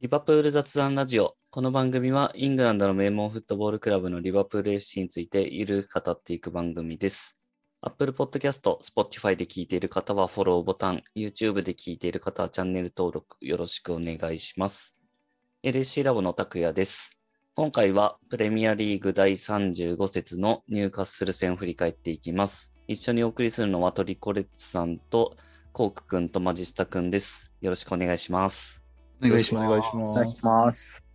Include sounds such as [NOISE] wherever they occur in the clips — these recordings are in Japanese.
リバプール雑談ラジオ。この番組はイングランドの名門フットボールクラブのリバプール FC についてゆるく語っていく番組です。Apple Podcast、Spotify で聞いている方はフォローボタン、YouTube で聞いている方はチャンネル登録よろしくお願いします。LSC ラボの拓也です。今回はプレミアリーグ第35節のニューカッスル戦を振り返っていきます。一緒にお送りするのはトリコレッツさんとコークくんとマジスタくんです。よろしくお願いします。お願いします。お願いします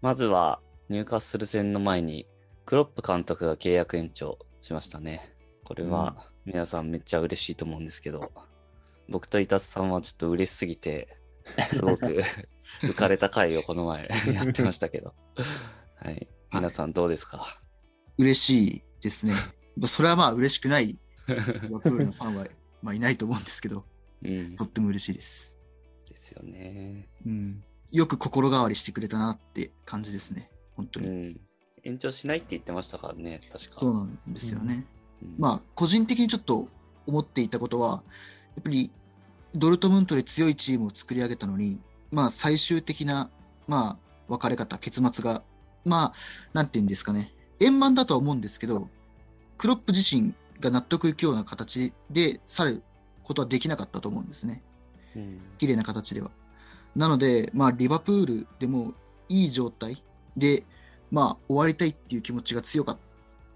まずは、ニューカッスル戦の前に、クロップ監督が契約延長しましたね。これは、皆さんめっちゃ嬉しいと思うんですけど、僕と伊達さんはちょっと嬉しすぎて、すごく [LAUGHS] 浮かれた回をこの前 [LAUGHS] やってましたけど。はい。皆さんどうですか？嬉しいですね。それはまあ嬉しくないプールのファンは、まあ、いないと思うんですけど、うんと。っても嬉しいです。ですよね。うん。よく心変わりしてくれたなって感じですね。本当うに。ん。延長しないって言ってましたからね、確か。そうなんですよね。うんまあ、個人的にちょっと思っていたことは、やっぱりドルトムントで強いチームを作り上げたのに、まあ、最終的な、まあ、別れ方、結末が、まあ、なんていうんですかね、円満だとは思うんですけど、クロップ自身が納得いくような形で去ることはできなかったと思うんですね。うん綺麗な形では。なので、まあ、リバプールでもいい状態で、まあ、終わりたいっていう気持ちが強かっ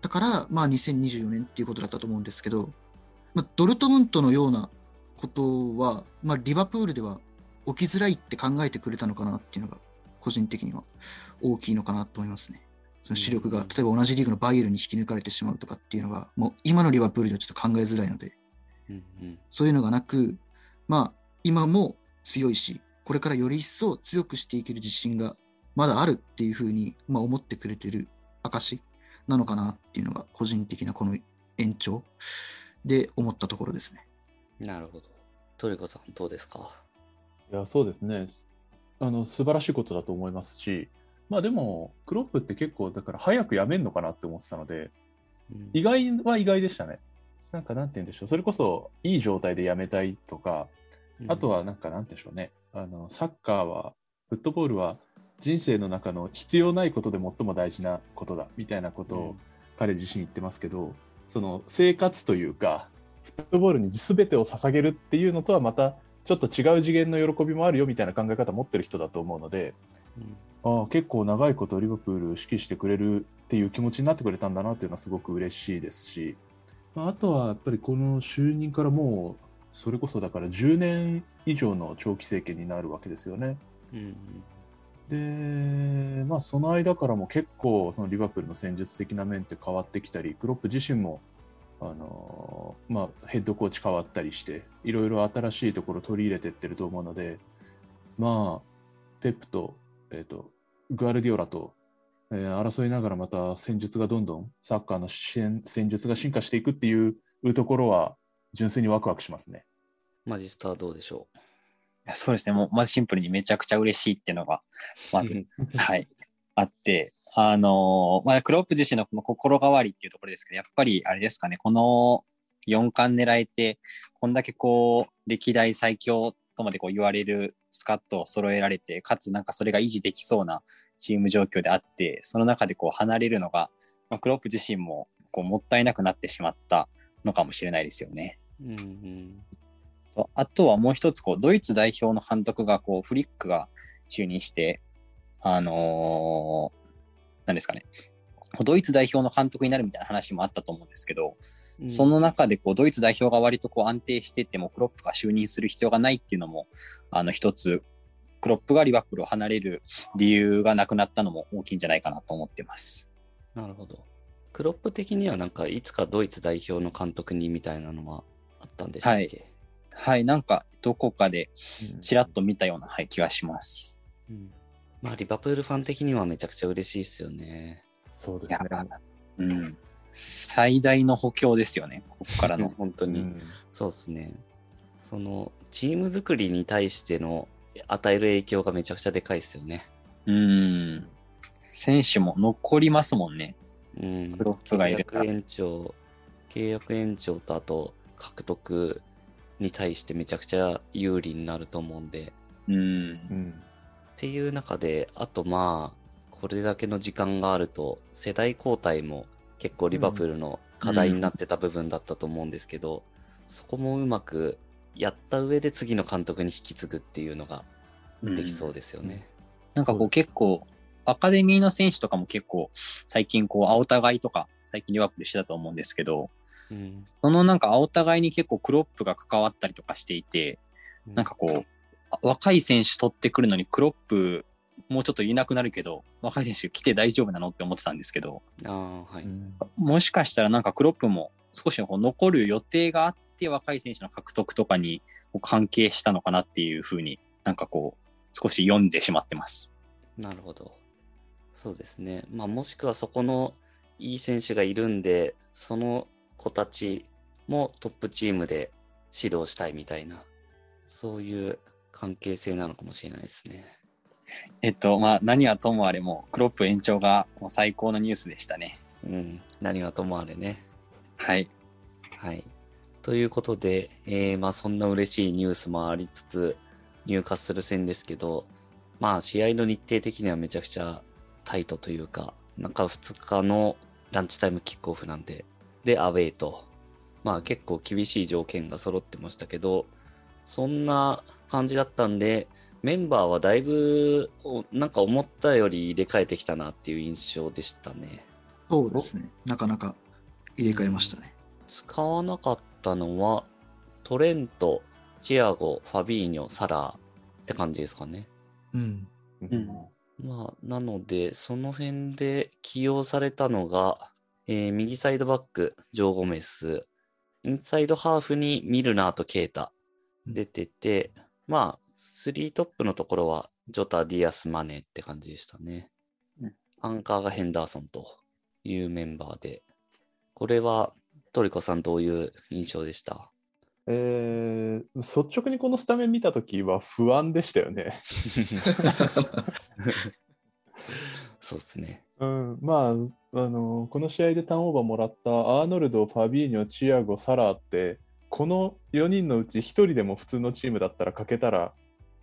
たから、まあ、2024年っていうことだったと思うんですけど、まあ、ドルトムントのようなことは、まあ、リバプールでは起きづらいって考えてくれたのかなっていうのが、個人的には大きいのかなと思いますね。その主力が、うん例えば同じリーグのバイエルンに引き抜かれてしまうとかっていうのが、もう今のリバプールではちょっと考えづらいので、うんうんそういうのがなく、まあ、今も強いし、これからより一層強くしていける自信がまだあるっていうふうに、まあ、思ってくれてる証なのかなっていうのが、個人的なこの延長で思ったところですね。なるほど。トリコさんどうですか？いや、そうですね。あの、素晴らしいことだと思いますし、まあでも、クロップって結構、だから早くやめんのかなって思ってたので、うん意外は意外でしたね。なんか、なんて言うんでしょう。それこそ、いい状態でやめたいとか、あとは、なんか、なんて言うんでしょうね。あの、サッカーは、フットボールは、人生の中の必要ないことで最も大事なことだ、みたいなことを彼自身言ってますけど、その生活というか、フットボールに全てを捧げるっていうのとはまたちょっと違う次元の喜びもあるよみたいな考え方を持ってる人だと思うので、うん。ああ結構長いことリバプールを指揮してくれるっていう気持ちになってくれたんだなっていうのはすごく嬉しいですし、まああとはやっぱりこの就任からもうそれこそだから10年以上の長期政権になるわけですよね。うんで、まあ、その間からも結構そのリバプールの戦術的な面って変わってきたりクロップ自身もあの、まあ、ヘッドコーチ変わったりしていろいろ新しいところ取り入れてってると思うのでまあペップと,、えー、とグアルディオラと、えー争いながらまた戦術がどんどんサッカーの戦戦術が進化していくっていうところは純粋にワクワクしますね。マジスターどうでしょそうですね。もう、まずシンプルにめちゃくちゃ嬉しいっていうのが、う [LAUGHS] まず、はい、あって、あのーまあ、クロップ自身のこの心変わりっていうところですけど、やっぱりあれですかね、この4冠狙えて、こんだけこう、歴代最強とまでこう言われるスカットを揃えられて、かつなんかそれが維持できそうなチーム状況であって、その中でこう離れるのが、まあ、クロップ自身もこうもったいなくなってしまったのかもしれないですよね。うんうんとあとはもう一つこう、ドイツ代表の監督がこうフリックが就任して、あのーなんですかね、ドイツ代表の監督になるみたいな話もあったと思うんですけど、うんその中でこうドイツ代表が割とこう安定してても、クロップが就任する必要がないっていうのも、あの一つ、クロップがリバプールを離れる理由がなくなったのも大きいんじゃないかなと思ってます。なるほど。クロップ的にはなんかいつかドイツ代表の監督にみたいなのはあったんでしたっけ、はい、なんかどこかでうんちらっと見たような、はい、気がします。うんまあリバプールファン的にはめちゃくちゃ嬉しいですよね。そうですね。うん。最大の補強ですよね、ここからの。[LAUGHS] 本当に、うんそうですね。そのチーム作りに対しての与える影響がめちゃくちゃでかいですよね。うん。選手も残りますもんね。うん。クロップがいるから契約延長、契約延長とあと獲得に対してめちゃくちゃ有利になると思うんで、うん。うんっていう中で、あとまあ、これだけの時間があると、世代交代も結構リバプールの課題になってた部分だったと思うんですけど、そこもうまくやった上で次の監督に引き継ぐっていうのができそうですよね。なんかこう結構、アカデミーの選手とかも結構、最近こう、青互いとか、最近リバプールしてたと思うんですけど、うんそのなんか青互いに結構クロップが関わったりとかしていて、なんかこう、あ若い選手取ってくるのにクロップ、もうちょっといなくなるけど、若い選手来て大丈夫なのって思ってたんですけど、ああ、はい。うんもしかしたらなんかクロップも少しこう残る予定があって若い選手の獲得とかに関係したのかなっていうふうになんかこう少し読んでしまってます。なるほど。そうですね。まあ、もしくはそこのいい選手がいるんで、その子たちもトップチームで指導したいみたいな、そういう関係性なのかもしれないですね。えっとまあ何はともあれもクロップ延長がもう最高のニュースでしたね。うん。何はともあれね。はい。はい。ということで、えーまあそんな嬉しいニュースもありつつ、入荷する戦ですけど、まあ試合の日程的にはめちゃくちゃタイトというか、中2日のランチタイムキックオフなんで、で、アウェイと、まあ結構厳しい条件が揃ってましたけど、そんな感じだったんで、メンバーはだいぶ、おなんか思ったより入れ替えてきたなっていう印象でしたね。そうですね。なかなか入れ替えましたね。使わなかったのは、トレント、チアゴ、ファビーニョ、サラーって感じですかね。うん。うんまあ、なので、その辺で起用されたのが、えー右サイドバック、ジョー・ゴメス、インサイドハーフにミルナーとケータ。出てて、まあ、3トップのところは、ジョタ、ディアス、マネって感じでしたね。うん。アンカーがヘンダーソンというメンバーで、これはトリコさんどういう印象でした？えー率直にこのスタメン見たときは不安でしたよね。[LAUGHS] そうですね。うん、まあ、あのこの試合でターンオーバーもらったアーノルド、ファビーニョ、チアゴ、サラーって、この4人のうち1人でも普通のチームだったら欠けたら、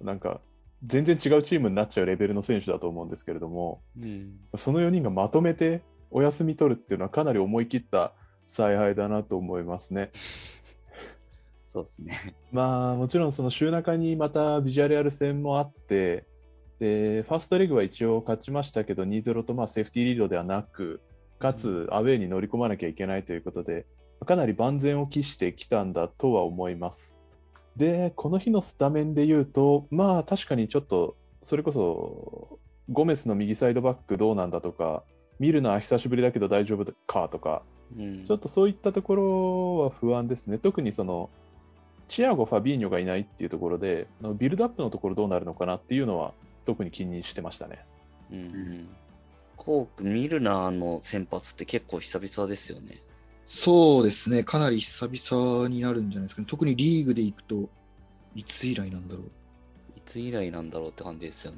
なんか全然違うチームになっちゃうレベルの選手だと思うんですけれども、うん。その4人がまとめてお休み取るっていうのはかなり思い切った采配だなと思いますね。[LAUGHS] そうですね。まあもちろんその週中にまたビジュアルアル戦もあって、でファーストレグは一応勝ちましたけど2-0とまあセーフティーリードではなく、かつアウェーに乗り込まなきゃいけないということで、かなり万全を期してきたんだとは思います。で、この日のスタメンで言うと、まあ確かにちょっと、それこそゴメスの右サイドバックどうなんだとか、見るのは久しぶりだけど大丈夫かとか、うん。ちょっとそういったところは不安ですね。特にその、チアゴ、ファビーニョがいないっていうところで、ビルドアップのところどうなるのかなっていうのは、特に気にしてましたね。うんうん。コーク、ミルナーの先発って結構久々ですよね。そうですね。かなり久々になるんじゃないですかね。特にリーグで行くと、いつ以来なんだろう。いつ以来なんだろうって感じですよね。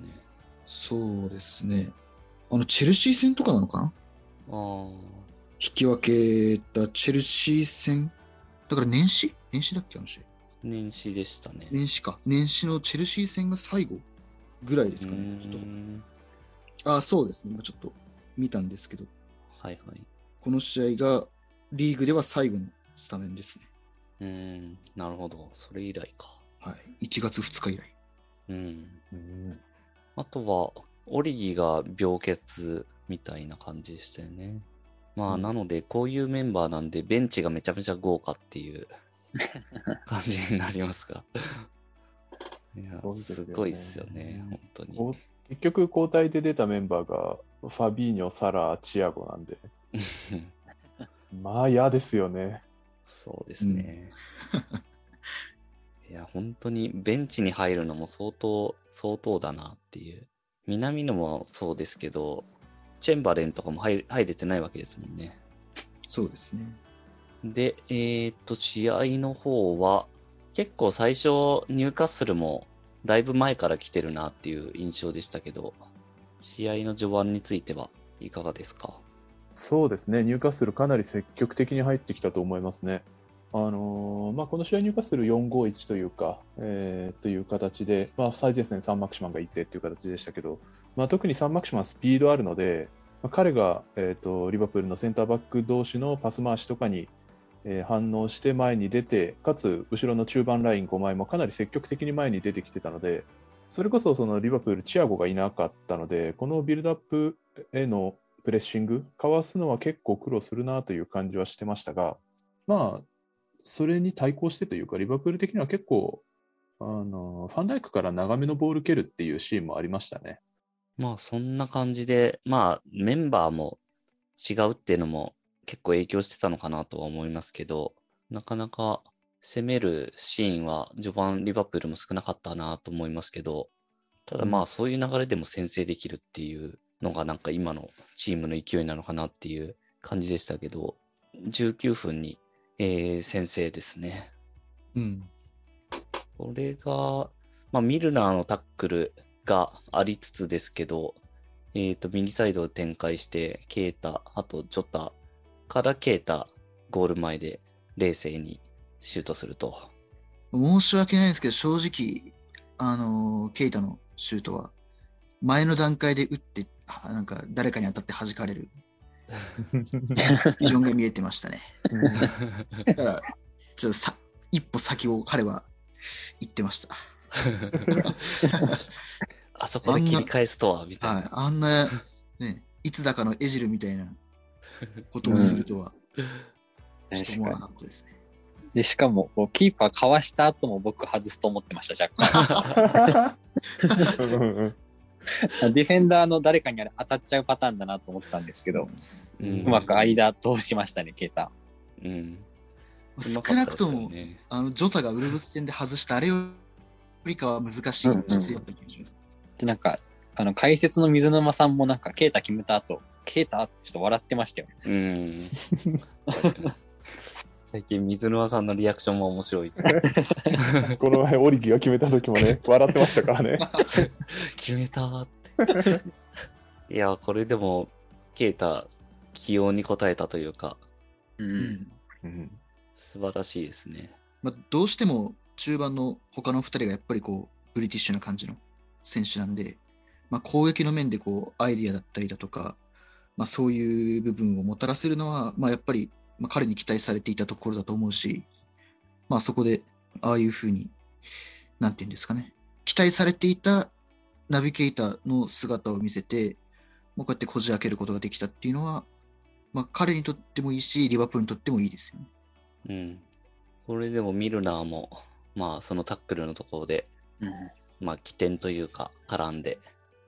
そうですね。あの、チェルシー戦とかなのかな？ああ。引き分けたチェルシー戦。だから年始？年始だっけあの試合？年始でしたね。年始か。年始のチェルシー戦が最後ぐらいですかうね。ちょっと。あ、そうですね。今ちょっと見たんですけど、はいはい。この試合がリーグでは最後のスタメンですね。うーん。なるほど。それ以来か。はい。1月2日以来。うん。うんあとは、オリギが病欠みたいな感じでしたよね。まあ、うんなので、こういうメンバーなんで、ベンチがめちゃめちゃ豪華っていう [LAUGHS] 感じになりますが。すよねすごいっすよね、本当に。結局、交代で出たメンバーが、ファビーニョ、サラ、チアゴなんで、[LAUGHS] まあ嫌ですよね。そうですね。[LAUGHS] いや、本当にベンチに入るのも相当、相当だなっていう。南野もそうですけど、チェンバレンとかも入入れてないわけですもんね。そうですね。で、えーっと、試合の方は、結構最初、ニューカッスルもだいぶ前から来てるなっていう印象でしたけど、試合の序盤についてはいかがですか？そうですね、ニューカッスルかなり積極的に入ってきたと思いますね。あのーまあ、この試合入荷する451というか、えーという形で、まあ、最前線サンマクシマンがいてっていう形でしたけど、まあ、特にサンマクシマンはスピードあるので、まあ、彼が、えー、とリバプールのセンターバック同士のパス回しとかに、え反応して前に出て、かつ後ろの中盤ライン5枚もかなり積極的に前に出てきてたので、それこそそのリバプール、チアゴがいなかったので、このビルドアップへのプレッシング、かわすのは結構苦労するなという感じはしてましたが、まあ、それに対抗してというか、リバプール的には結構、あのファンダイクから長めのボール蹴るっていうシーンもありましたね。まあそんな感じで、まあメンバーも違うっていうのも結構影響してたのかなとは思いますけど、なかなか攻めるシーンは序盤リバプールも少なかったなと思いますけど、ただまあそういう流れでも先制できるっていうのがなんか今のチームの勢いなのかなっていう感じでしたけど、19分に、えー先制ですね。うん。これが、まあ、ミルナーのタックルがありつつですけど、えっ、と、右サイドを展開して、ケータ、あとジョタからケータ、ゴール前で冷静にシュートすると。申し訳ないですけど、正直、あのーケイタのシュートは、前の段階で打って、あなんか誰かに当たって弾かれる、ビジョンが見えてましたね。だから、ちょっとさ一歩先を彼は言ってました。[LAUGHS] あそこで切り返すとは、みたいな。はい、あんな、ね、いつだかのエジルみたいなことをするとは、ちょっと思わなかったですね。で、しかも、こうキーパーかわした後も僕外すと思ってました、若干。ディフェンダーの誰かにあれ当たっちゃうパターンだなと思ってたんですけど、うんうまく間通しましたね、ケータ。うん。少なくとも、ねあのジョタがウルブス戦で外したあれよりかは難しいうんうん。で、なんか、あの、解説の水沼さんもなんか、ケータ決めた後、ケータってちょっと笑ってましたよね。うん。最近、水沼さんのリアクションも面白いですね。[LAUGHS] この前、オリギが決めた時もね、笑ってましたからね。[LAUGHS] 決めたーって。いや、これでも、ケイタ、起用に応えたというか、う。うんんうん素晴らしいですね。まあ、どうしても中盤の他の2人がやっぱりこうブリティッシュな感じの選手なんで、まあ、攻撃の面でこうアイディアだったりだとか、まあ、そういう部分をもたらせるのは、まあ、やっぱり、まあ、彼に期待されていたところだと思うし、まあ、そこでああいうふうに、なんていうんですかね、期待されていたナビゲーターの姿を見せて、もうこうやってこじ開けることができたっていうのは、まあ、彼にとってもいいし、リバプールにとってもいいですよね。うん。これでもミルナーも、まあ、そのタックルのところで、うんまあ、起点というか、絡んで、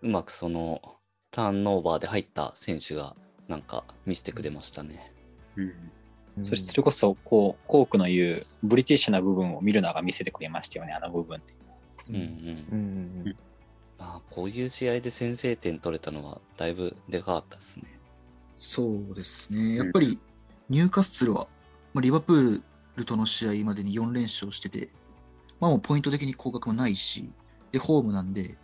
うまくその、ターンオーバーで入った選手が、なんか、見せてくれましたね。うんうんそしてそれこそ、こう、コークの言う、ブリティッシュな部分を見るのが見せてくれましたよね、あの部分で。うんうん。うんうんまあ、こういう試合で先制点取れたのは、だいぶでかかったですね。そうですね。やっぱりニューカッスルは、まあ、リバプールとの試合までに4連勝してて、まあもうポイント的に降格もないし、で、ホームなんで、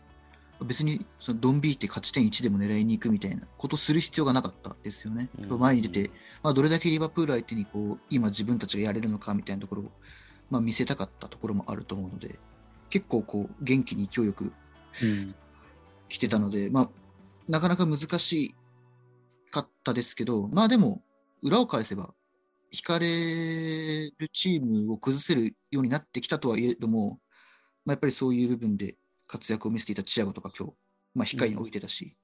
別にそのドンビーって勝ち点1でも狙いに行くみたいなことする必要がなかったですよね。うん前に出て、まあ、どれだけリバプール相手にこう今自分たちがやれるのかみたいなところを、まあ、見せたかったところもあると思うので、結構こう元気に勢いよくうん。来てたので、まあ、なかなか難しかったですけど、まあでも、裏を返せば、引かれるチームを崩せるようになってきたとはいえども、まあ、やっぱりそういう部分で活躍を見せていたチアゴとか今日、まあ、控えに置いてたし、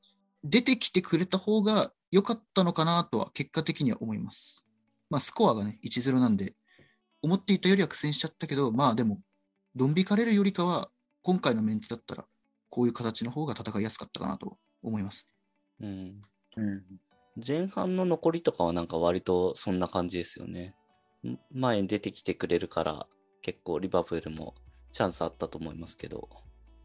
出てきてくれた方が良かったのかなとは結果的には思います。まあ、スコアがね、1-0なんで、思っていたよりは苦戦しちゃったけど、まあでも、ドン引かれるよりかは、今回のメンツだったら、こういう形の方が戦いやすかったかなと思います。うん。うん。前半の残りとかはなんか割とそんな感じですよね。ん前に出てきてくれるから結構リバプールもチャンスあったと思いますけど。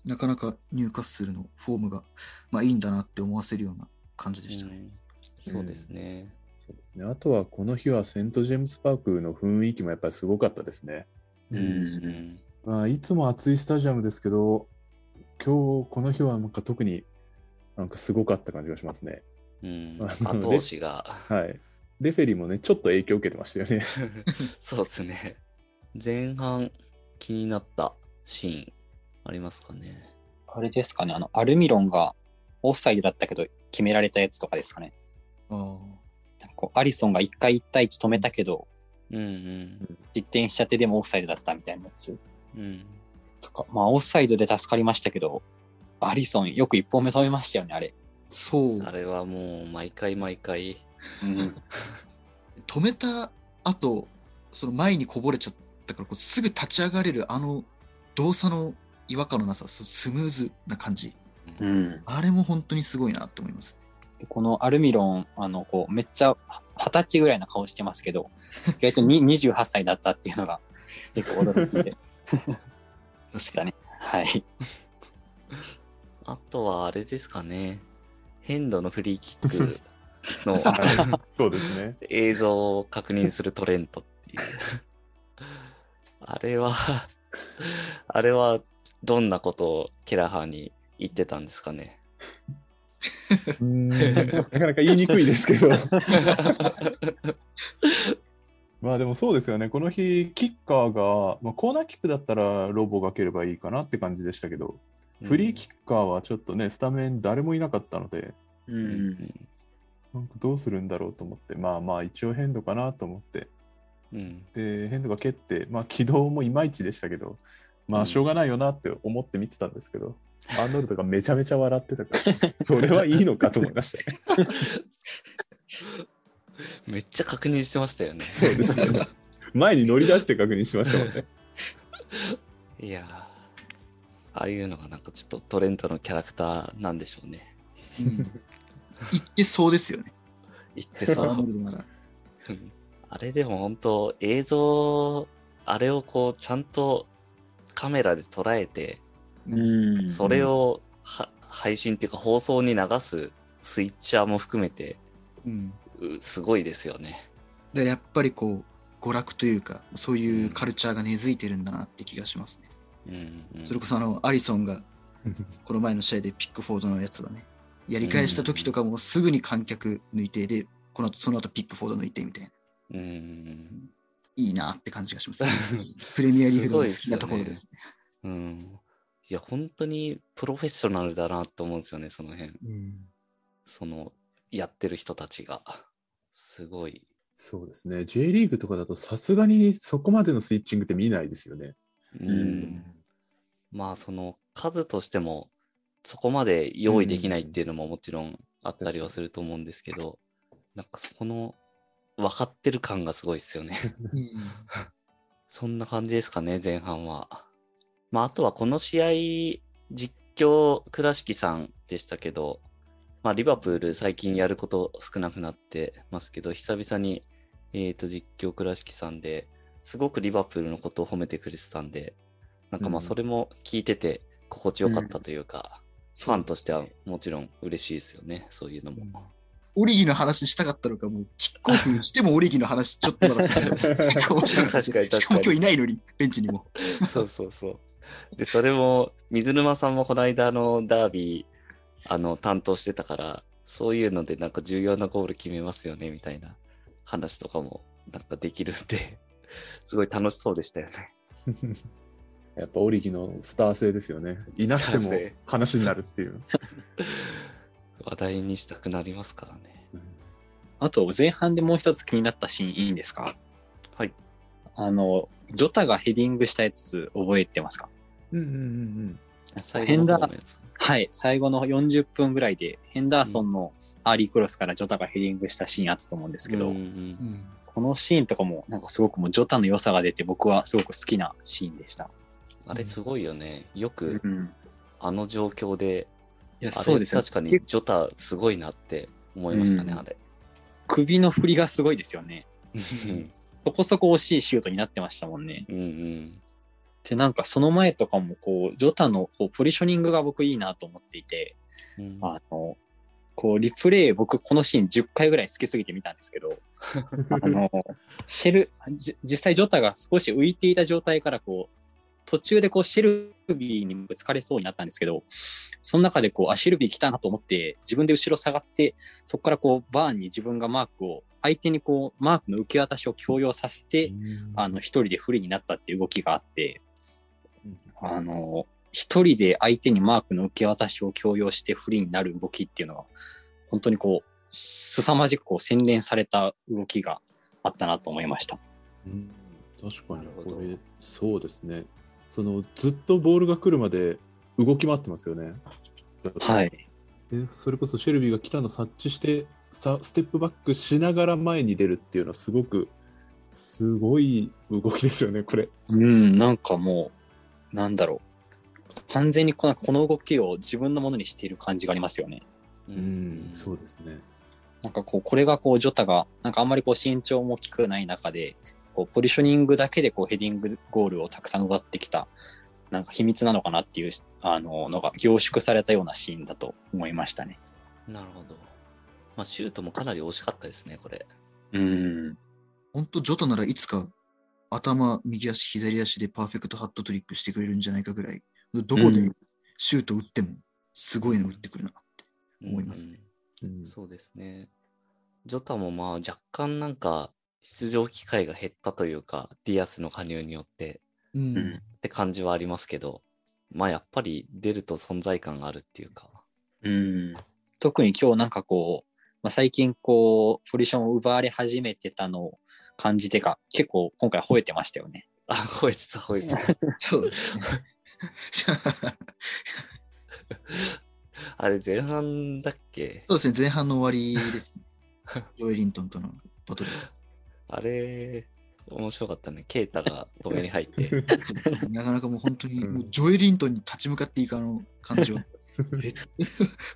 なかなかニューカッスルのフォームが、まあ、いいんだなって思わせるような感じでしたね。うんそうですね。そうですね。あとはこの日はセント・ジェームズ・パークの雰囲気もやっぱりすごかったですね。うんうんまあ、いつも暑いスタジアムですけど、今日この日はなんか特になんかすごかった感じがしますね。うん、あの後押しが。はい。レフェリーもね、ちょっと影響を受けてましたよね。[LAUGHS] そうですね。前半気になったシーンありますかねあれですかね、あの、アルミロンがオフサイドだったけど決められたやつとかですかね。あーなんかこうアリソンが一回一対一止めたけど、うんうん。失点しちゃってでもオフサイドだったみたいなやつうん。とか、まあオフサイドで助かりましたけど、アリソンよく一本目止めましたよね、あれ。そう。あれはもう毎回毎回。うん。[LAUGHS] 止めた後、その前にこぼれちゃったから、こうすぐ立ち上がれるあの動作の違和感のなさ、そうスムーズな感じ。うん、あれも本当にすごいなと思います。でこのアルミロン、あの、こう、めっちゃ二十歳ぐらいの顔してますけど、[LAUGHS] 意外とに28歳だったっていうのが結構驚きで [LAUGHS] 確かしたね。はい。あとはあれですかね。ヘンドのフリーキックの [LAUGHS] そうですね。映像を確認するトレントっていう。あれは、あれはどんなことをケラハーに言ってたんですかね。なかなか言いにくいですけど。[LAUGHS] まあでもそうですよね。この日、キッカーが、まあ、コーナーキックだったらロボが蹴ればいいかなって感じでしたけど、フリーキッカーはちょっとね、スタメン誰もいなかったので、ううん。なんかどうするんだろうと思って、まあまあ一応ヘンドかなと思って、うんで、ヘンドが蹴って、まあ軌道もいまいちでしたけど、まうんあしょうがないよなって思って見てたんですけど、アーノルドがめちゃめちゃ笑ってたから、[LAUGHS] それはいいのかと思いましたね。[LAUGHS] めっちゃ確認してましたよね。そうですよね。前に乗り出して確認しましたもんね。[LAUGHS] いやーああいうのがなんかちょっとトレントのキャラクターなんでしょうね。に。うん言ってそうですよね。言ってそう。あれでも本当映像、あれをこうちゃんとカメラで捉えて、うん。それをは配信っていうか放送に流すスイッチャーも含めてうん。うすごいですよね。だからやっぱりこう、娯楽というか、そういうカルチャーが根付いてるんだなって気がしますね。うんうんそれこそあの、アリソンが、[LAUGHS] この前の試合でピックフォードのやつだね。やり返した時とかもすぐに観客抜いて、で、この後、その後ピックフォード抜いてみたいな。うんいいなって感じがします、[LAUGHS] プレミアリーグの好きなところですね。うん。いや本当にプロフェッショナルだなと思うんですよねその辺。うん。そのやってる人たちが。すごい。そうですね。J リーグとかだとさすがにそこまでのスイッチングって見ないですよね。うん、うんまあその数としてもそこまで用意できないっていうのももちろんあったりはすると思うんですけど、なんかそこの分かってる感がすごいですよね。うんそんな感じですかね、前半は。まあ、あとはこの試合、実況、倉敷さんでしたけど、まあ、リバプール最近やること少なくなってますけど、久々に、えっ、と、実況、倉敷さんで、すごくリバプールのことを褒めてくれてたんで、なんかまあ、うんそれも聞いてて心地よかったというか、ファンとしてはもちろん嬉しいですよね、そういうのも。オリギの話したかったのか、もうキックオフしてもオリギの話ちょっとなかったです面白かった確かに確かにしかも今日いないのに、ベンチにも。そうそうそう。で、それも、水沼さんもこの間のダービー、あの、担当してたから、そういうのでなんか重要なゴール決めますよね、みたいな話とかもなんかできるんで、すごい楽しそうでしたよね。やっぱオリギのスター性ですよね。いなくても話になるっていう。話題にしたくなりますからね。あと、前半でもう一つ気になったシーンいいんですか？はい。あの、ジョタがヘディングしたやつ覚えてますか？うんうんうん最後の方のやつ。はい、最後の40分ぐらいで、ヘンダーソンのアーリークロスからジョタがヘディングしたシーンあったと思うんですけど、うんうんこのシーンとかも、なんかすごくもうジョタの良さが出て、僕はすごく好きなシーンでした。あれすごいよね。よくうん。あの状況で、いや、そうですね。確かにジョタすごいなって思いましたね、うんあれ。首の振りがすごいですよね。うんそこそこ惜しいシュートになってましたもんね。うんうん。で、なんかその前とかも、こう、ジョタのこうポジショニングが僕いいなと思っていて、うんあの、こう、リプレイ、僕このシーン10回ぐらい好きすぎて見たんですけど、[LAUGHS] あの、シェル、じ実際ジョタが少し浮いていた状態からこう、途中でこうシェルビーにぶつかれそうになったんですけど、その中でこう、あ、シェルビー来たなと思って、自分で後ろ下がって、そこからこう、バーンに自分がマークを相手にこう、マークの受け渡しを強要させて、あの、一人で不利になったっていう動きがあって、あの、一人で相手にマークの受け渡しを強要して不利になる動きっていうのは、本当にこう、凄まじくこう洗練された動きがあったなと思いました。うん。確かにこれそうですねそのずっとボールが来るまで動き回ってますよねはい。でそれこそシェルビーが来たの察知してさステップバックしながら前に出るっていうのはすごくすごい動きですよねこれうん、なんかもう、なんだろう。完全にこのこの動きを自分のものにしている感じがありますよね。ううんそうですねなんかこう、これがこう、ジョタが、なんかあんまりこう、身長も大きくない中で、こう、ポジショニングだけでこう、ヘディングゴールをたくさん奪ってきた、なんか秘密なのかなっていう、あの、のが凝縮されたようなシーンだと思いましたね。なるほど。まあ、シュートもかなり惜しかったですね、これ。うん。本当ジョタならいつか頭、右足、左足でパーフェクトハットトリックしてくれるんじゃないかぐらい、どこでうんシュート打ってもすごいの打ってくるなって。思いますうんうんそうですね。ジョタもまあ若干なんか出場機会が減ったというか、ディアスの加入によってうん。うんって感じはありますけど、まあやっぱり出ると存在感があるっていうか。うん。特に今日なんかこう、まあ、最近こう、ポジションを奪われ始めてたのを感じてか、結構今回吠えてましたよね。あ、吠えてた、吠えてた。[LAUGHS] そう。[LAUGHS] あれ前半だっけ？そうですね、前半の終わりですね。ジョエリントンとのバトル。あれ、面白かったね。ケイタが止めに入って。[LAUGHS] なかなかもう本当に、うんもうジョエリントンに立ち向かっていくあの感じは、[LAUGHS] 絶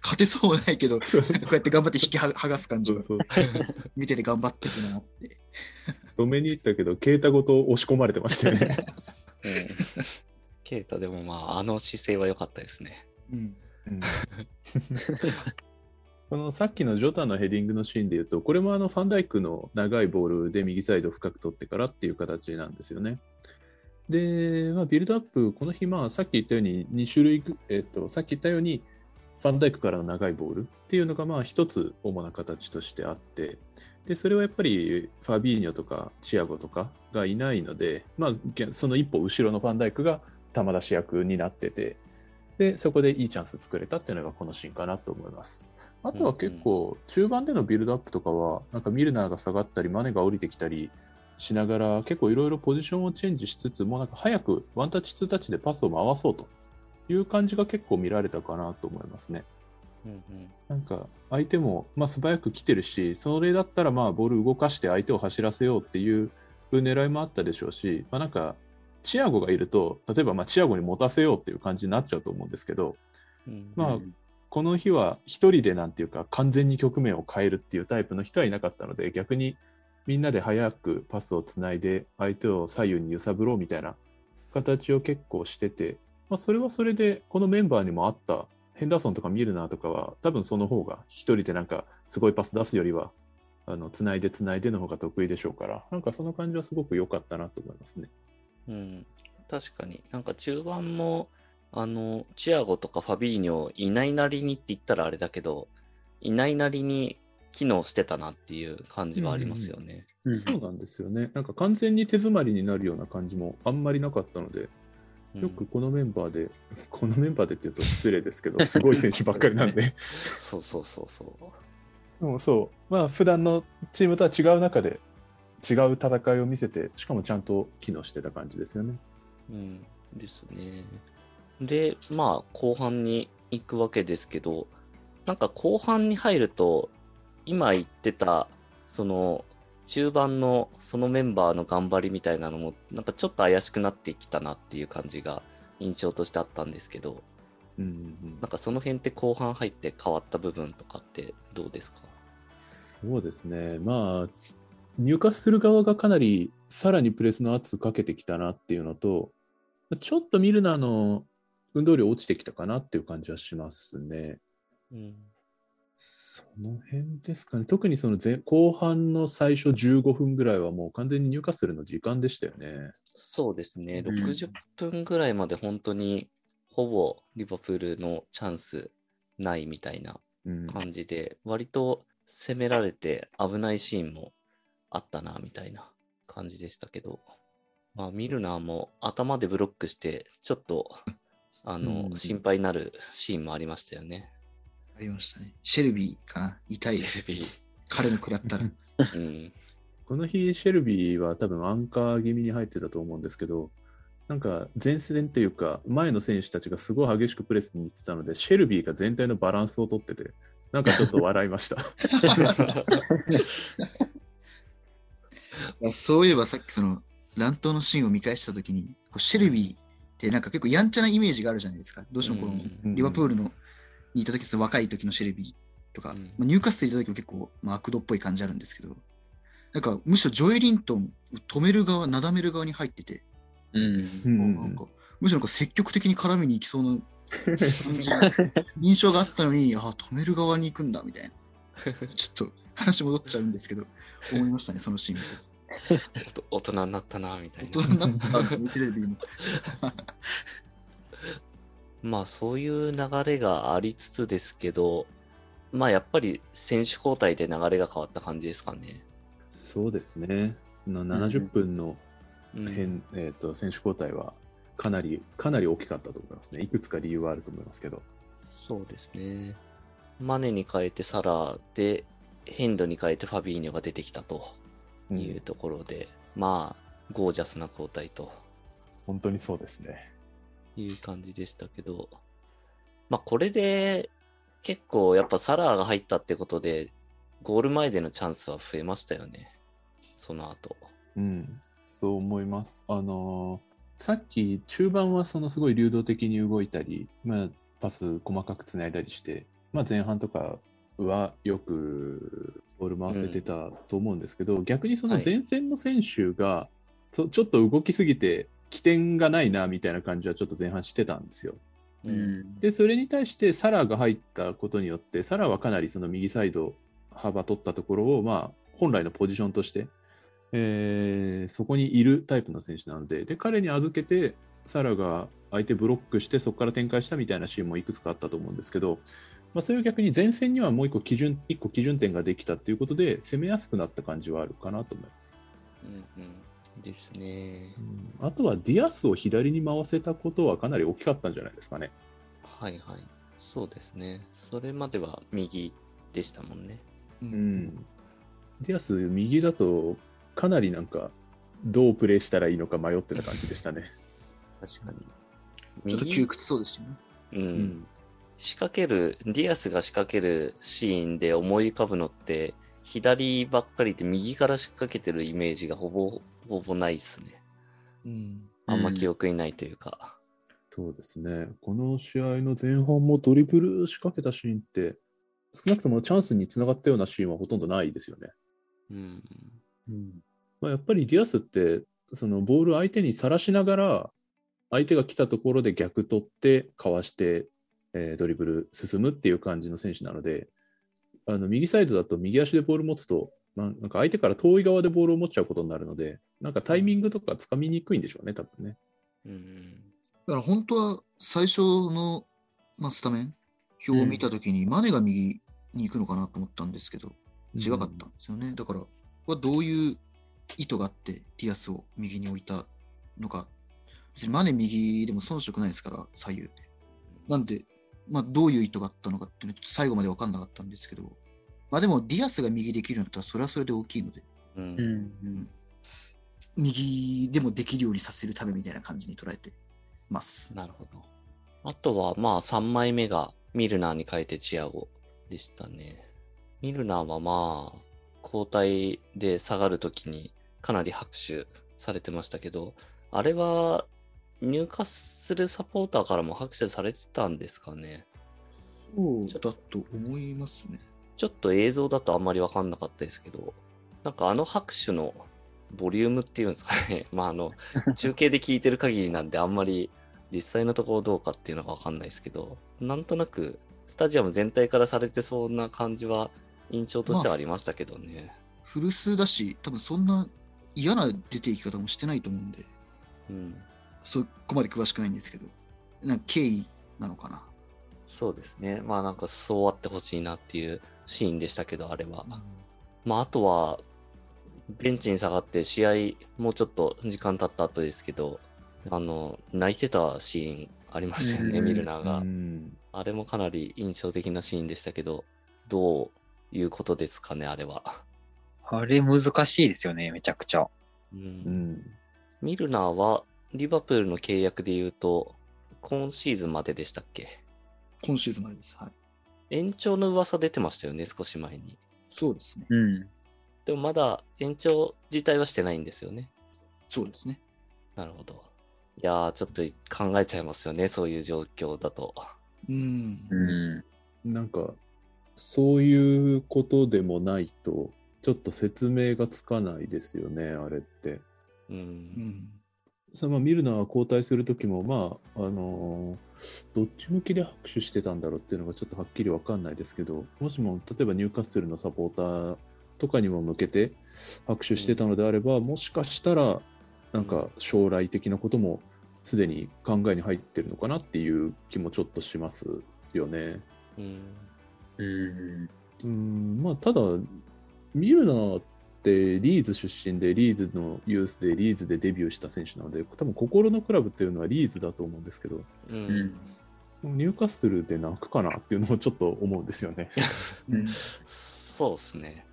勝てそうもないけど、こうやって頑張って引きは剥がす感じはそう、そう見てて頑張ってくなって。止めに行ったけどケータごと押し込まれてましたよねうんケイタでもまあ、あの姿勢は良かったですね。うん。うん [LAUGHS] このさっきのジョタのヘディングのシーンで言うと、これもあのファンダイクの長いボールで右サイド深く取ってからっていう形なんですよね。で、まあ、ビルドアップ、この日、さっき言ったように2種類、えっと、さっき言ったように、ファンダイクからの長いボールっていうのが、まあ、一つ主な形としてあって、で、それはやっぱりファビーニョとかチアゴとかがいないので、まあ、その一歩後ろのファンダイクが球出し役になってて、で、そこでいいチャンス作れたっていうのがこのシーンかなと思います。あとは結構、中盤でのビルドアップとかは、なんかミルナーが下がったり、マネが降りてきたりしながら、結構いろいろポジションをチェンジしつつも、なんか早くワンタッチ、ツータッチでパスを回そうという感じが結構見られたかなと思いますね。うんうん。なんか相手もまあ素早く来てるし、それだったらまあボール動かして相手を走らせようっていう狙いもあったでしょうし、まあ、なんかチアゴがいると、例えばまあチアゴに持たせようっていう感じになっちゃうと思うんですけど、うんまあうんこの日は一人でなんていうか完全に局面を変えるっていうタイプの人はいなかったので逆にみんなで早くパスをつないで相手を左右に揺さぶろうみたいな形を結構してて、まあ、それはそれでこのメンバーにもあったヘンダーソンとかミルナーとかは多分その方が一人でなんかすごいパス出すよりはあのつないでつないでの方が得意でしょうからなんかその感じはすごく良かったなと思いますね。うん、確かに。なんか中盤も、あの、チアゴとかファビーニョいないなりにって言ったらあれだけど、いないなりに機能してたなっていう感じはありますよね。うんそうなんですよね。なんか完全に手詰まりになるような感じもあんまりなかったので、うんよくこのメンバーで、[LAUGHS] このメンバーでって言うと失礼ですけど、すごい選手ばっかりなんで、[LAUGHS] そうそうそうそう。でもそう、まあ普段のチームとは違う中で、違う戦いを見せて、しかもちゃんと機能してた感じですよね。うん、ですね。で、まあ、後半に行くわけですけど、なんか後半に入ると、今言ってた、その、中盤のそのメンバーの頑張りみたいなのも、なんかちょっと怪しくなってきたなっていう感じが印象としてあったんですけど、うんうんなんかその辺って後半入って変わった部分とかってどうですか？そうですね。まあ、入荷する側がかなりさらにプレスの圧かけてきたなっていうのと、ちょっとミルナーの運動量落ちてきたかなっていう感じはしますね。うん。その辺ですかね。特にその前後半の最初15分ぐらいはもう完全に入荷するの時間でしたよね。そうですね。うん60分ぐらいまで本当にほぼリバプールのチャンスないみたいなうん、感じで、割と攻められて危ないシーンもあったな、みたいな感じでしたけど、まあ、ミルナーも頭でブロックして、ちょっと、あの、うん心配になるシーンもありましたよね。ありましたね。シェルビーかな？痛いです。彼の食らったら。うん。この日、シェルビーは多分アンカー気味に入ってたと思うんですけど、なんか前線というか、前の選手たちがすごい激しくプレスに行ってたので、シェルビーが全体のバランスを取ってて、なんかちょっと笑いました。[LAUGHS] あそういえばさっきその乱闘のシーンを見返したときに、こうシェルビーってなんか結構やんちゃなイメージがあるじゃないですか。どうしてもこのうんリバプールのにいた時その若い時のシェルビーとか、うんまあ、ニューカッスルにいた時も結構、まあ、悪道っぽい感じあるんですけど、なんかむしろジョエリントン止める側、なだめる側に入ってて、うん。なんかむしろなんか積極的に絡みに行きそうな感じ [LAUGHS] 印象があったのに、あ止める側に行くんだみたいな。ちょっと話戻っちゃうんですけど、思いましたね、そのシーン。大人になったな、みたいな。大人になった。[LAUGHS] まあそういう流れがありつつですけど、まあやっぱり選手交代で流れが変わった感じですかね。そうですね。の70分のうん変、えー、と選手交代はかなりかなり大きかったと思いますね。いくつか理由はあると思いますけど。そうですね。マネに変えてサラで、ヘンドに変えてファビーニョが出てきたとうんいうところで、まあ、ゴージャスな交代と本当にそうですね。いう感じでしたけど、まあこれで結構やっぱサラーが入ったってことで、ゴール前でのチャンスは増えましたよね。その後。うん、そう思います。あのーさっき中盤はそのすごい流動的に動いたり、まあ、パス細かくつないだりして、まあ、前半とかはよくボール回せてたと思うんですけど、逆にそのはい前線の選手が、そちょっと動きすぎて起点がないなみたいな感じはちょっと前半してたんですよ。う。うんで、それに対してサラが入ったことによって、サラはかなりその右サイド幅取ったところを、まあ、本来のポジションとして、えーそこにいるタイプの選手なので、で、彼に預けて、サラが相手ブロックして、そこから展開したみたいなシーンもいくつかあったと思うんですけど、まあ、それを逆に前線にはもう一個基準、一個基準点ができたっていうことで、攻めやすくなった感じはあるかなと思います。うんうんですね。うんあとはディアスを左に回せたことはかなり大きかったんじゃないですかね。はいはい。そうですね。それまでは右でしたもんね。ううんん、ディアス、右だとかなりなんか、どうプレーしたらいいのか迷ってた感じでしたね。[LAUGHS] 確かに。ちょっと窮屈そうですよね。う。うん仕掛ける、ディアスが仕掛けるシーンで思い浮かぶのって、左ばっかりで右から仕掛けてるイメージがほぼほぼないっすね。うん。あんま記憶にないというか。そうですね。この試合の前半もドリブル仕掛けたシーンって、少なくともチャンスにつながったようなシーンはほとんどないですよね。うん。まあ、やっぱりディアスって、そのボール相手にさらしながら、相手が来たところで逆取って、かわして、えードリブル進むっていう感じの選手なので、あの右サイドだと右足でボール持つと、まあなんか相手から遠い側でボールを持っちゃうことになるので、なんかタイミングとかつかみにくいんでしょうね、多分ね。うん。だから本当は最初の、まあ、スタメン表を見たときに、マネが右に行くのかなと思ったんですけど、違かったんですよね。だから、はどういう意図があって、ディアスを右に置いたのか。マネ右でも遜色ないですから、左右で。なんで、まあ、どういう意図があったのかっていうのは、ちょっと最後まで分かんなかったんですけど、まあでも、ディアスが右できるんだったら、それはそれで大きいので、う。うんん。右でもできるようにさせるためみたいな感じに捉えてます。なるほど。あとは、まあ、3枚目がミルナーに変えてチアゴでしたね。ミルナーはまあ、交代で下がるときにかなり拍手されてましたけど、あれは入荷するサポーターからも拍手されてたんですかね。そうだと思いますね。ちょっと映像だとあんまりわかんなかったですけど、なんかあの拍手のボリュームっていうんですかね。[LAUGHS] まああの、中継で聞いてる限りなんであんまり実際のところどうかっていうのがわかんないですけど、なんとなくスタジアム全体からされてそうな感じは印象としてはありましたけどね。古巣だし、多分そんな嫌な出ていき方もしてないと思うんで、うん。そこまで詳しくないんですけど、なんか経緯なのかな。そうですね。まあなんかそうあってほしいなっていうシーンでしたけど、あれは。まああとは、ベンチに下がって試合もうちょっと時間経った後ですけど、あの、泣いてたシーンありましたよね、うんミルナーが。うんあれもかなり印象的なシーンでしたけど、どういうことですかね、あれは。あれ難しいですよね、めちゃくちゃ。うんうんミルナーは、リバプールの契約で言うと、今シーズンまででしたっけ？今シーズンまでです。はい。延長の噂出てましたよね、少し前に。そうですね。うん。でもまだ延長自体はしてないんですよね。そうですね。なるほど。いやー、ちょっと考えちゃいますよね、そういう状況だと。うん。うん。なんかそういうことでもないとちょっと説明がつかないですよねあれって。うんう。ん。さあまあミルナーは交代する時もまああのーどっち向きで拍手してたんだろうっていうのがちょっとはっきりわかんないですけどもしも例えばニューカッスルのサポーターとかにも向けて拍手してたのであれば、もしかしたらなんか将来的なこともすでに考えに入ってるのかなっていう気もちょっとしますよね。うん。うん。うんまあただミルナーってリーズ出身でリーズのユースでリーズでデビューした選手なので多分心のクラブっていうのはリーズだと思うんですけどううんん。ニューカッスルで泣くかなっていうのもちょっと思うんですよね。[LAUGHS] うん。そうですね。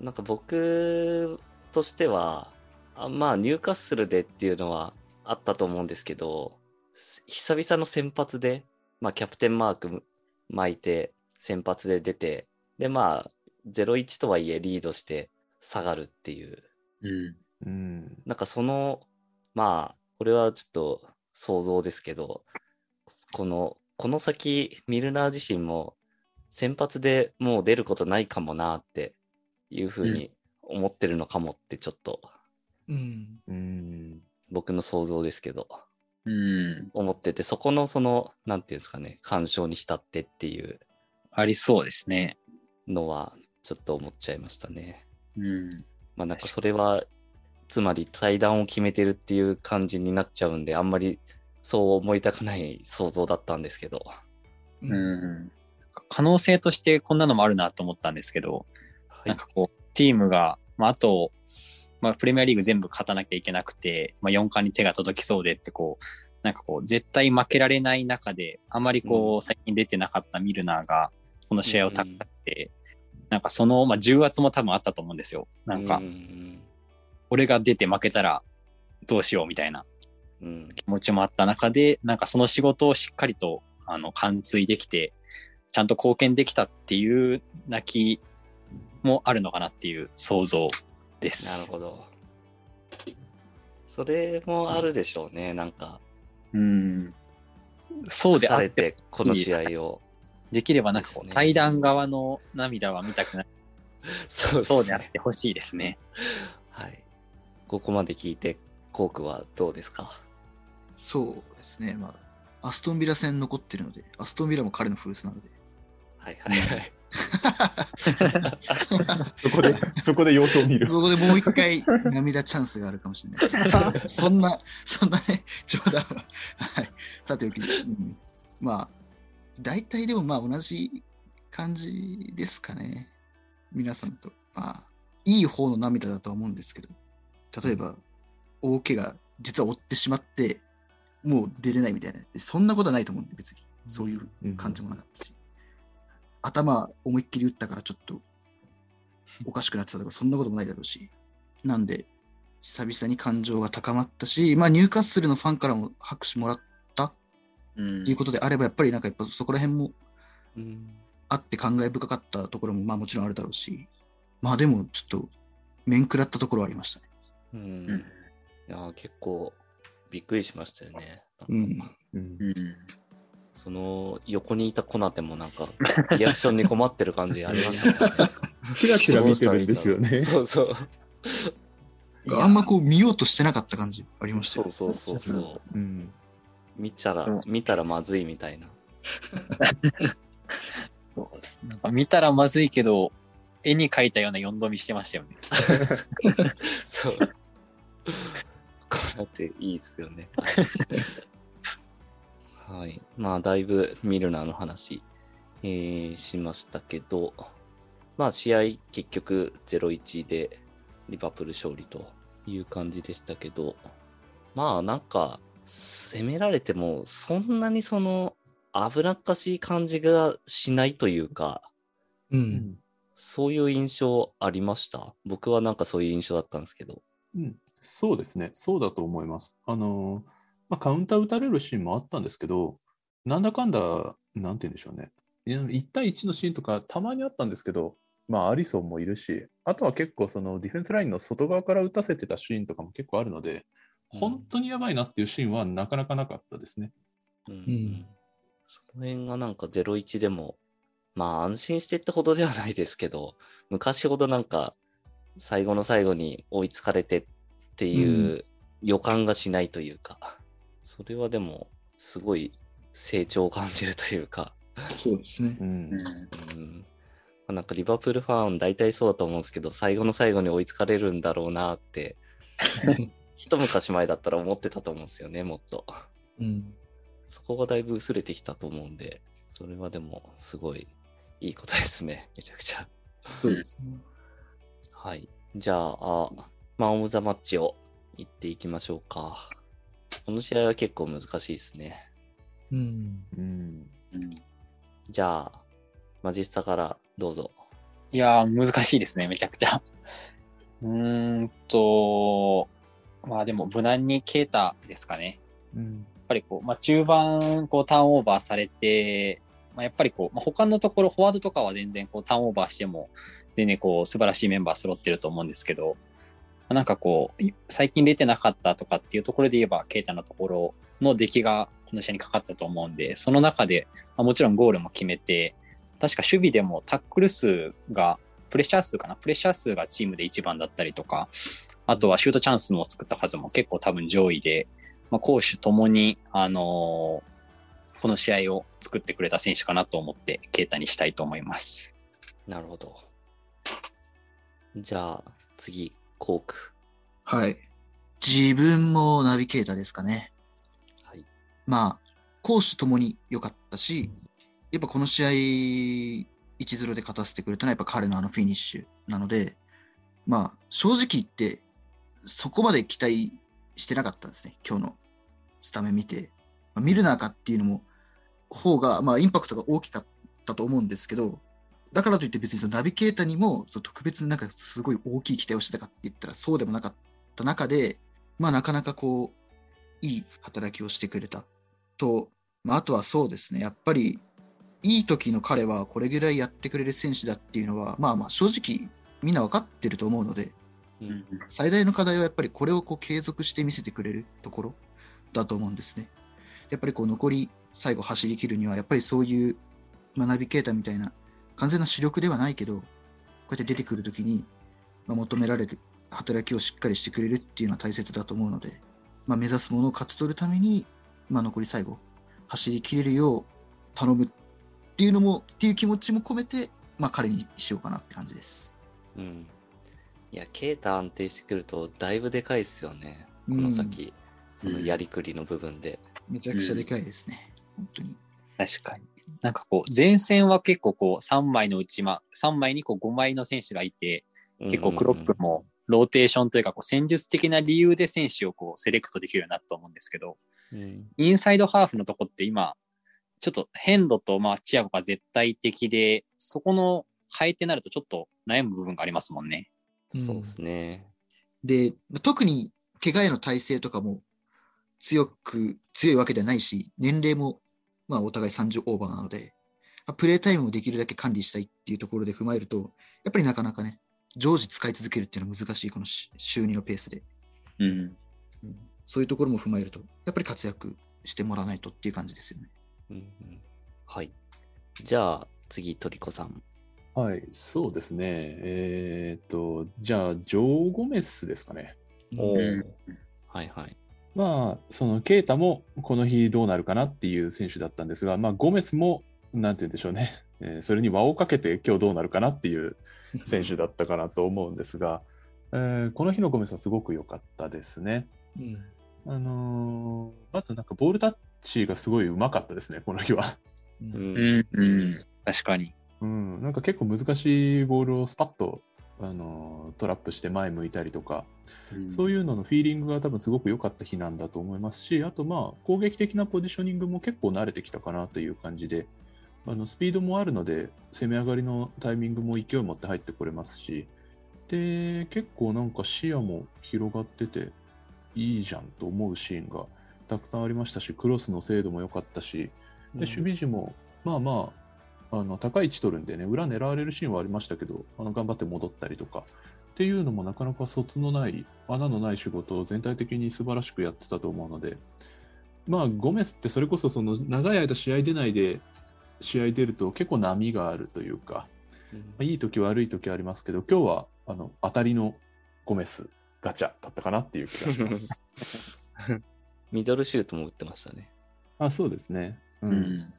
なんか僕としては、あまあ、ニューカッスルでっていうのはあったと思うんですけど、久々の先発で、まあ、キャプテンマーク巻いて、先発で出て、で、まあ、0-1とはいえリードして下がるっていう、うん。うん、なんかその、まあ、これはちょっと想像ですけど、この、この先、ミルナー自身も先発でもう出ることないかもなっていうふうに思ってるのかもってちょっとうん。うん、僕の想像ですけど、うん。思ってて、そこのその、なんていうんですかね、干渉に浸ってっていうありそうですね。のはちょっと思っちゃいましたね。うん。まあなんかそれは、つまり対談を決めてるっていう感じになっちゃうんで、あんまりそう思いたくない想像だったんですけど。うん。うん。可能性としてこんなのもあるなと思ったんですけど、はいなんかこう、チームが、まあ、あと、まあ、プレミアリーグ全部勝たなきゃいけなくて、まあ、4冠に手が届きそうでって、こう、なんかこう、絶対負けられない中で、あまりこう、うん最近出てなかったミルナーが、この試合を戦って、なんかその、まあ、重圧も多分あったと思うんですよ。なんかう、ん俺が出て負けたらどうしようみたいなうん気持ちもあった中で、なんかその仕事をしっかりと、あの、完遂できて、ちゃんと貢献できたっていう泣きもあるのかなっていう想像です。なるほど。それもあるでしょうね、なんか。うん。そうであって、て、この試合を。できればなんかこう、ね対談側の涙は見たくない。[LAUGHS] そうそうであっね。てほしいですね。はい。ここまで聞いて、コークはどうですか？そうですね。まあ、アストンビラ戦残ってるので、アストンビラも彼の古巣なので。はいはいはい。[LAUGHS] そこでそこで様子を見る。ここでもう一回 [LAUGHS] 涙チャンスがあるかもしれないです。そんな、そんなね、冗談は。はい。さておき、うんまあ、大体でもまあ同じ感じですかね。皆さんと。まあ、いい方の涙だとは思うんですけど、例えば、大怪我、実は負ってしまって、もう出れないみたいな。そんなことはないと思うんで、別に。そういう感じもなかったし。頭思いっきり打ったからちょっとおかしくなってたとか、そんなこともないだろうし。なんで、久々に感情が高まったし、まあ、ニューカッスルのファンからも拍手もらっいうことであれば、やっぱりなんかやっぱそこら辺もうんあって感慨深かったところもまあもちろんあるだろうし、まあでもちょっと面食らったところはありましたね。うんうんいやー結構びっくりしましたよね。うん。うんうんその横にいたコナテもなんかリアクションに困ってる感じありましたね。[LAUGHS] チラチラ見てるんですよね。そうそう。あんまこう見ようとしてなかった感じありましたよ。そうそうそうそう。うん見たらうん、見たらまずいみたいな。そうですなんか見たらまずいけど、絵に描いたような4度見してましたよね。そう。こうやっていいっすよね。はい。まあ、だいぶミルナーの話、えーしましたけど、まあ、試合結局0-1でリバプール勝利という感じでしたけど、まあなんか、攻められても、そんなにその、危なっかしい感じがしないというか、う。うんんそういう印象ありました？僕はなんかそういう印象だったんですけど。うん、そうですね、そうだと思います。あのーまあ、カウンター打たれるシーンもあったんですけど、なんだかんだ、なんて言うんでしょうね、いや1対1のシーンとかたまにあったんですけど、まあ、アリソンもいるし、あとは結構そのディフェンスラインの外側から打たせてたシーンとかも結構あるので、うん本当にやばいなっていうシーンはなかなかなかったですね。うん。ん。その辺がなんか0-1でも、まあ安心してってほどではないですけど、昔ほどなんか最後の最後に追いつかれてっていう予感がしないというか、それはでもすごい成長を感じるというか、そうですね。う。ん。うん。なんかリバプールファン大体そうだと思うんですけど、最後の最後に追いつかれるんだろうなって、[LAUGHS] 一昔前だったら思ってたと思うんですよね、もっと。うん。そこがだいぶ薄れてきたと思うんで、それはでもすごいいいことですね、[LAUGHS] めちゃくちゃ。そうですね。はい。じゃあ、あマン・オブ・ザ・マッチを行っていきましょうか。この試合は結構難しいですね。うん。うんじゃあ、マジスタからどうぞ。いやー、難しいですね、めちゃくちゃ。[LAUGHS] うーんと、まあでも、無難にケータですかね。うんやっぱりこう、まあ、中盤、こう、ターンオーバーされて、まあ、やっぱりこう、まあ、他のところ、フォワードとかは全然こう、ターンオーバーしても、でね、こう、素晴らしいメンバー揃ってると思うんですけど、まあなんかこう、い最近出てなかったとかっていうところで言えば、ケータのところの出来がこの試合にかかったと思うんで、その中で、まあ、もちろんゴールも決めて、確か守備でもタックル数が、プレッシャー数かな？プレッシャー数がチームで一番だったりとか、あとはシュートチャンスも作った数も結構多分上位で、まあ、攻守ともに、あのーこの試合を作ってくれた選手かなと思って、ケータにしたいと思います。なるほど。じゃあ、次、コーク。はい。自分もナビゲーターですかね。はい。まあ、攻守ともに良かったし、やっぱこの試合、1-0で勝たせてくれたのはやっぱ彼のあのフィニッシュなので、まあ、正直言って、そこまで期待してなかったんですね、今日のスタメン見て。まあ、ミルナーかっていうのも、方が、まあ、インパクトが大きかったと思うんですけど、だからといって別にそのナビゲーターにもそう特別なんかすごい大きい期待をしてたかって言ったらそうでもなかった中で、まあなかなかこう、いい働きをしてくれたと、まああとはそうですね、やっぱりいい時の彼はこれぐらいやってくれる選手だっていうのは、まあまあ正直みんな分かってると思うので、最大の課題はやっぱりこれをこう継続して見せてくれるところだと思うんですね。やっぱりこう残り最後走り切るにはやっぱりそういう、まあ、ナビゲーターみたいな完全な主力ではないけどこうやって出てくるときに、まあ、求められる働きをしっかりしてくれるっていうのは大切だと思うので、まあ、目指すものを勝ち取るために、まあ、残り最後走り切れるよう頼むっていうのもっていう気持ちも込めて、まあ、彼にしようかなって感じです。うん。いや、ケータ安定してくると、だいぶでかいですよね。この先、そのやりくりの部分で。めちゃくちゃでかいですね。本当に。確かに。なんかこう、前線は結構こう、3枚のうち、まあ、3枚にこう5枚の選手がいて、結構クロップもローテーションというか、こう戦術的な理由で選手をこうセレクトできるようになったと思うんですけど、うん。インサイドハーフのとこって今、ちょっとヘンドとまあチアゴが絶対的で、そこの変えてなるとちょっと悩む部分がありますもんね。そうですね。で、特に怪我への耐性とかも強く、強いわけではないし、年齢もまあお互い30オーバーなので、まあプレータイムもできるだけ管理したいっていうところで踏まえると、やっぱりなかなかね、常時使い続けるっていうのは難しい、このし週2のペースで。うん。うんそういうところも踏まえると、やっぱり活躍してもらわないとっていう感じですよね。うんうんはい。じゃあ、次、トリコさん。はい、そうですね。えーっと、じゃあ、ジョー・ゴメスですかね。おうんーはいはい。まあ、そのケイタもこの日どうなるかなっていう選手だったんですが、まあ、ゴメスも、なんて言うんでしょうね、えーそれに輪をかけて今日どうなるかなっていう選手だったかなと思うんですが、えーこの日のゴメスはすごく良かったですね。うんあのーまずなんかボールタッチがすごいうまかったですね、この日は。うん。うん。確かに。うん、なんか結構難しいボールをスパッとあのトラップして前向いたりとか、そういいうののフィーリングが多分すごく良かった日なんだと思いますし、あとまあ攻撃的なポジショニングも結構慣れてきたかなという感じで、あのスピードもあるので、攻め上がりのタイミングも勢いを持って入ってこれますし、で、結構なんか視野も広がってていいじゃんと思うシーンがたくさんありましたし、クロスの精度も良かったし、で守備時もまあまあ、あの高い位置取るんでね、裏狙われるシーンはありましたけど、あの頑張って戻ったりとか、っていうのもなかなか卒のない、穴のない仕事を全体的に素晴らしくやってたと思うので、まあ、ゴメスってそれこそその長い間試合出ないで試合出ると結構波があるというか、うんいい時悪い時ありますけど、今日はあの当たりのゴメスガチャだったかなっていう気がします。[LAUGHS] ミドルシュートも打ってましたね。あそうですね、ううんん。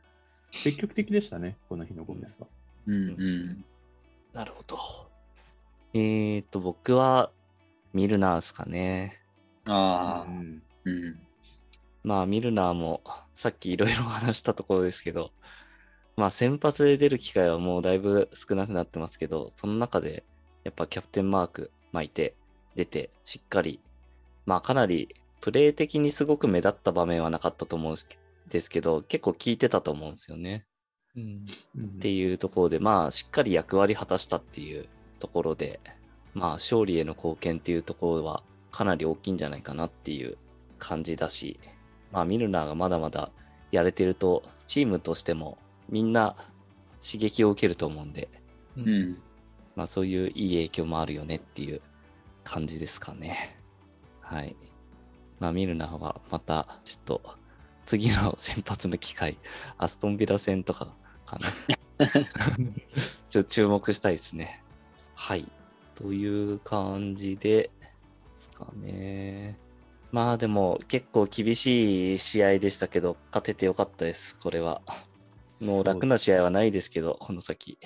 積極的でしたね、この日のゴメスは。うんうん。なるほど。えーと、僕はミルナーですかね。ああう。んうん。まあ、ミルナーもさっきいろいろ話したところですけど、まあ、先発で出る機会はもうだいぶ少なくなってますけど、その中でやっぱキャプテンマーク巻いて、出て、しっかり、まあ、かなりプレー的にすごく目立った場面はなかったと思うんですけど、結構効いてたと思うんですよね。うん。うんっていうところで、まあ、しっかり役割果たしたっていうところで、まあ、勝利への貢献っていうところはかなり大きいんじゃないかなっていう感じだし、まあ、ミルナーがまだまだやれてると、チームとしてもみんな刺激を受けると思うんで、う。うんん。まあ、そういういい影響もあるよねっていう感じですかね。はい。まあ、ミルナーはまた、ちょっと、次の先発の機会、アストンビラ戦とかかな。[LAUGHS] ちょっと注目したいですね。はい。という感じで、ですかね。まあでも結構厳しい試合でしたけど、勝ててよかったです、これは。もう楽な試合はないですけど、この先。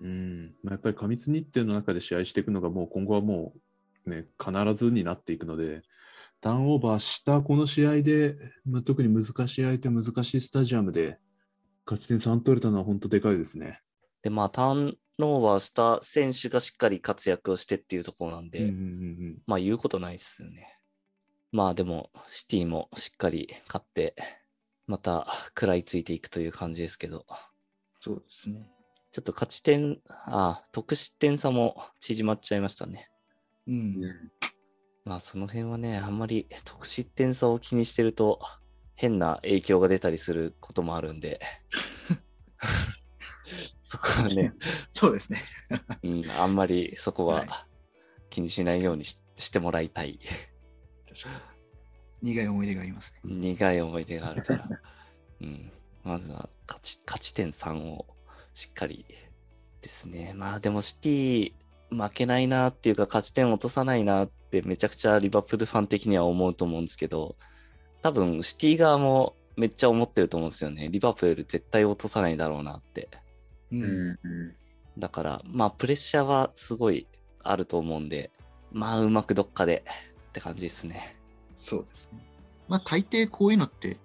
うんまあ、やっぱり過密日程の中で試合していくのがもう今後はもうね必ずになっていくのでターンオーバーしたこの試合で、まあ、特に難しい相手難しいスタジアムで勝ち点3取れたのは本当でかいですね。で、まあ、ターンオーバーした選手がしっかり活躍をしてっていうところなんで、うんうんうんまあ言うことないですよね。まあでも、シティもしっかり勝って、また食らいついていくという感じですけど、そうですね。ちょっと勝ち点、あ得失点差も縮まっちゃいましたね。うん。まあその辺はね、あんまり得失点差を気にしてると、変な影響が出たりすることもあるんで、[LAUGHS] そこはね、そうですね。うん、あんまりそこはいは気にしないようにししてもらいたい。苦い思い出がありますね。苦い思い出があるから。うん、まずは勝ち勝ち点3をしっかりですね。まあでもシティ負けないなっていうか勝ち点落とさないなってめちゃくちゃリバプールファン的には思うと思うんですけど、多分シティ側もめっちゃ思ってると思うんですよね。リバプール絶対落とさないだろうなって。う。うんん。だから、まあプレッシャーはすごいあると思うんで、まあうまくどっかでって感じですね。そうですね。まあ大抵こういうのって、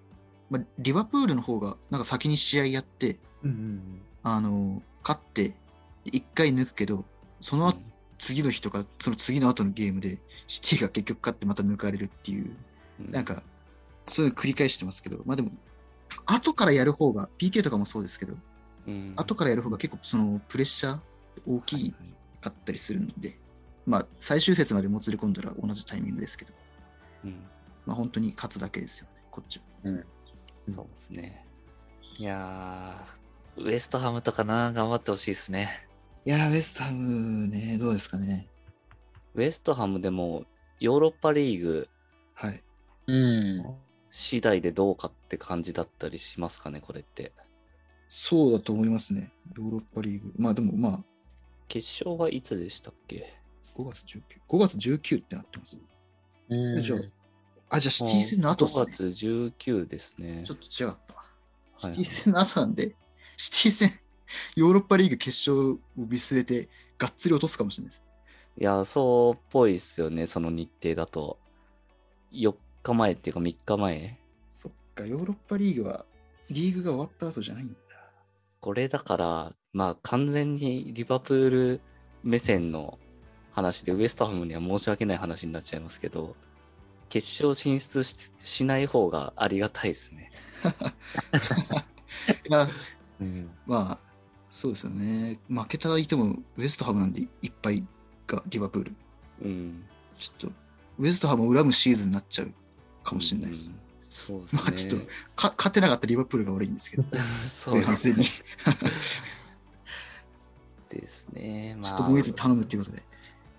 まあ、リバプールの方がなんか先に試合やって、うんうんあの、勝って、一回抜くけど、その後うん次の日とか、その次の後のゲームで、シティが結局勝ってまた抜かれるっていう、なんか、そういうの繰り返してますけど、まあでも、後からやる方が、PK とかもそうですけど、うん。後からやる方が結構そのプレッシャー大きかったりするので、まあ最終節までもつれ込んだら同じタイミングですけど、うん。まあ本当に勝つだけですよね、こっちは。そうですね。いやー、ウエストハムとかな、頑張ってほしいですね。いやー、ウェストハムね、どうですかね。ウエストハムでも、ヨーロッパリーグはい。うん。次第でどうかって感じだったりしますかね、これって。そうだと思いますね。ヨーロッパリーグ。まあでもまあ、決勝はいつでしたっけ？5月19。5月19ってなってます。うんじゃああ、じゃあシティ戦の後です5ね。月19ですねちょ。っと違ったわ。はいシティ戦の後なんで、シティ戦、ヨーロッパリーグ決勝を見据えて、がっつり落とすかもしれないです。いや、そうっぽいですよね、その日程だと。4日前っていうか3日前？そっか、ヨーロッパリーグは、リーグが終わった後じゃないんだ。これだから、まあ完全にリバプール目線の話で、ウエストハムには申し訳ない話になっちゃいますけど、決勝進出ししない方がありがたいですね。[LAUGHS] まあ、うん。まあ、そうですよね。負けた相手もウエストハムなんでいっぱいがリバプール。うん。ちょっと、ウエストハムを恨むシーズンになっちゃうかもしれないです。うんそうですね。まあちょっとか勝てなかったリバプールが悪いんですけど、そう前半戦に。ですね。まちょっともう一つ頼むっていうことで。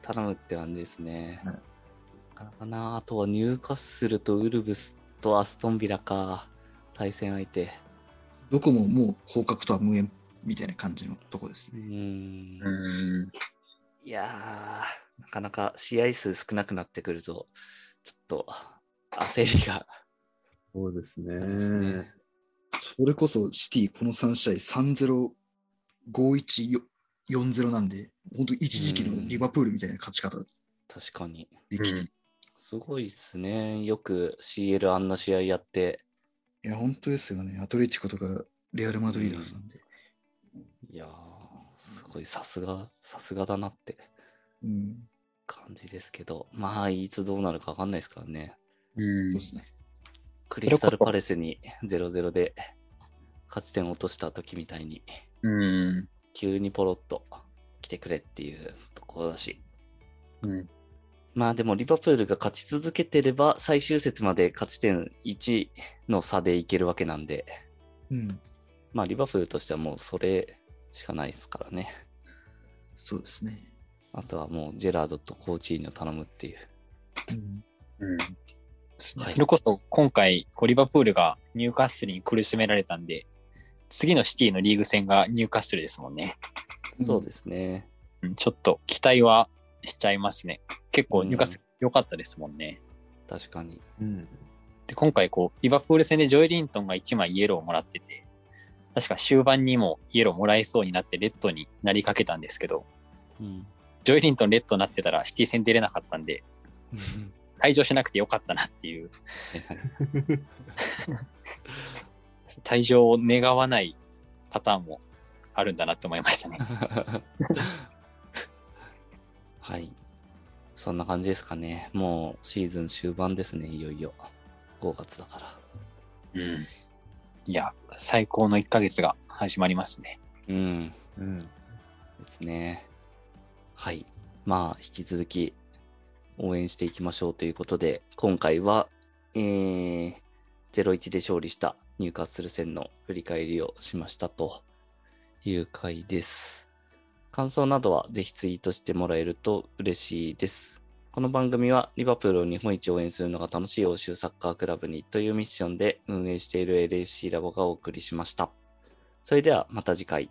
頼むって感じですね。はいなかなあとはニューカッスルとウルブスとアストンビラか。対戦相手。どこももう降格とは無縁みたいな感じのとこですうね。ん。うん。いやー、なかなか試合数少なくなってくると、ちょっと焦りがそうですね。それこそシティこの3試合3-0、5-1、4-0なんで、本当一時期のリバプールみたいな勝ち方確かに。できて、うんいすごいですね。よく CL あんな試合やって、や、本当ですよね。アトレティコとかレアル・マドリーダーズなんで。いやー、すごいさすが、さすがだなってうん、感じですけど、まあ、いつどうなるかわかんないですからね。うんそうですね。クリスタルパレスに0-0で勝ち点落とした時みたいに、うん。急にポロッと来てくれっていうところだし。うん。まあでもリバプールが勝ち続けてれば最終節まで勝ち点1の差でいけるわけなんで、うん、まあリバプールとしてはもうそれしかないですからね。そうですね。あとはもうジェラードとコーチーニを頼むっていう。うん、うん。はいそれこそ今回、こうリバプールがニューカッスルに苦しめられたんで、次のシティのリーグ戦がニューカッスルですもんね。うんそうですね。うんちょっと期待はしちゃいますね。結構ニューカッスル良かったですもんね。確かに。うん。で、今回こう、リバプール戦でジョエリントンが1枚イエローをもらってて、確か終盤にもイエローもらえそうになってレッドになりかけたんですけど、うん。ジョエリントンレッドになってたらシティ戦出れなかったんで、退場しなくてよかったなっていう、退場を願わないパターンもあるんだなって思いましたね。[LAUGHS] はい。そんな感じですかね。もうシーズン終盤ですね、いよいよ。5月だから。うん。いや、最高の1ヶ月が始まりますね。うん。うん。ですね。はい。まあ、引き続き応援していきましょうということで、今回は、えー、0-1で勝利したニューカッスル戦の振り返りをしましたという回です。感想などはぜひツイートしてもらえると嬉しいです。この番組はリバプールを日本一応援するのが楽しい欧州サッカークラブにというミッションで運営している LAC ラボがお送りしました。それではまた次回。